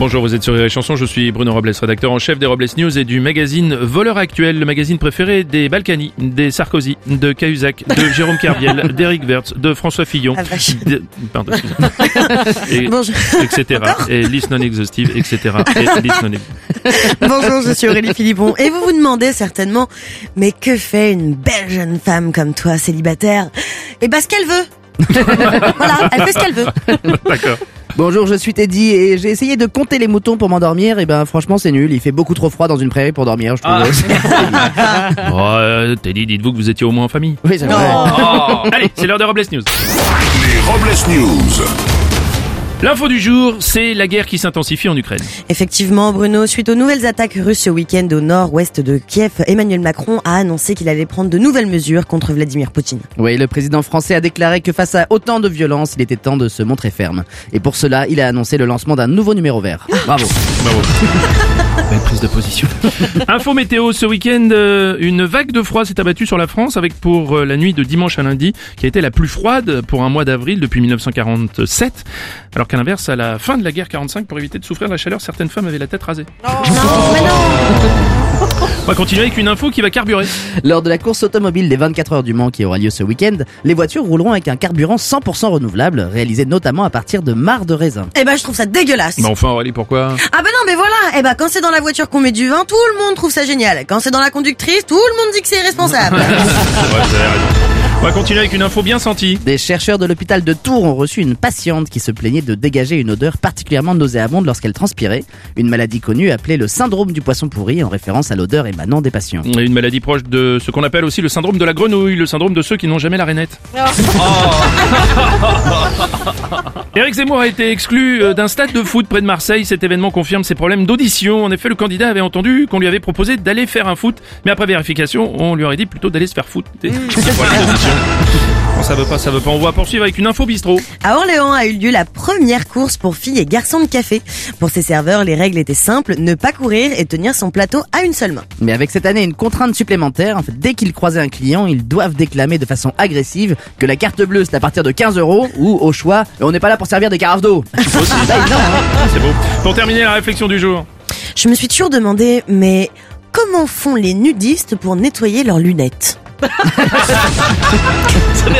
Bonjour, vous êtes sur les chansons, je suis Bruno Robles, rédacteur en chef des Robles News et du magazine Voleur Actuel, le magazine préféré des Balkany, des Sarkozy, de Cahuzac, de Jérôme Kerviel, d'Éric Wertz, de François Fillon, Ah, de- pardon, excusez-moi. et, Bonjour. etc. Et liste non exhaustive, etc. Et liste non Bonjour, je suis Aurélie Philippon et vous vous demandez certainement, mais que fait une belle jeune femme comme toi, célibataire? Eh ben, ce qu'elle veut. voilà, elle fait ce qu'elle veut. D'accord. Bonjour, je suis Teddy et j'ai essayé de compter les moutons pour m'endormir et ben franchement c'est nul, il fait beaucoup trop froid dans une prairie pour dormir, je trouve. Oh, euh, Teddy, dites-vous que vous étiez au moins en famille. oui, c'est vrai. Oh. Allez, c'est l'heure des Robles News. Les Robles News. L'info du jour, c'est la guerre qui s'intensifie en Ukraine. Effectivement, Bruno, suite aux nouvelles attaques russes ce week-end au nord-ouest de Kiev, Emmanuel Macron a annoncé qu'il allait prendre de nouvelles mesures contre Vladimir Poutine. Oui, le président français a déclaré que face à autant de violence, il était temps de se montrer ferme. Et pour cela, il a annoncé le lancement d'un nouveau numéro vert. Bravo. Bravo. Prise de position. Info météo, ce week-end, euh, une vague de froid s'est abattue sur la France avec pour euh, la nuit de dimanche à lundi, qui a été la plus froide pour un mois d'avril depuis 1947. Alors qu'à l'inverse, à la fin de la guerre 45, pour éviter de souffrir de la chaleur, certaines femmes avaient la tête rasée. Non, mais non On va continuer avec une info qui va carburer. Lors de la course automobile des 24 heures du Mans qui aura lieu ce week-end, les voitures rouleront avec un carburant 100% renouvelable, réalisé notamment à partir de marc de raisin. Eh ben, je trouve ça dégueulasse. Mais enfin, Aurélie, pourquoi? Ah ben non, mais voilà. Eh ben, quand c'est dans la voiture qu'on met du vin, tout le monde trouve ça génial. Quand c'est dans la conductrice, tout le monde dit que c'est irresponsable. Ouais. On va continuer avec une info bien sentie. Des chercheurs de l'hôpital de Tours ont reçu une patiente qui se plaignait de dégager une odeur particulièrement nauséabonde lorsqu'elle transpirait, une maladie connue appelée le syndrome du poisson pourri en référence à l'odeur émanant des patients. Une maladie proche de ce qu'on appelle aussi le syndrome de la grenouille, le syndrome de ceux qui n'ont jamais la rainette. Éric Zemmour a été exclu euh, d'un stade de foot près de Marseille. Cet événement confirme ses problèmes d'audition. En effet, le candidat avait entendu qu'on lui avait proposé d'aller faire un foot, mais après vérification, on lui aurait dit plutôt d'aller se faire foot. Ça veut pas, ça veut pas. On va poursuivre avec une info bistrot. À Orléans a eu lieu la première course pour filles et garçons de café. Pour ces serveurs, les règles étaient simples, ne pas courir et tenir son plateau à une seule main. Mais avec cette année une contrainte supplémentaire, en fait, dès qu'ils croisaient un client, ils doivent déclamer de façon agressive que la carte bleue c'est à partir de 15 euros ou au choix, on n'est pas là pour servir des carafes d'eau. Aussi. C'est beau. Pour terminer la réflexion du jour. Je me suis toujours demandé, mais comment font les nudistes pour nettoyer leurs lunettes?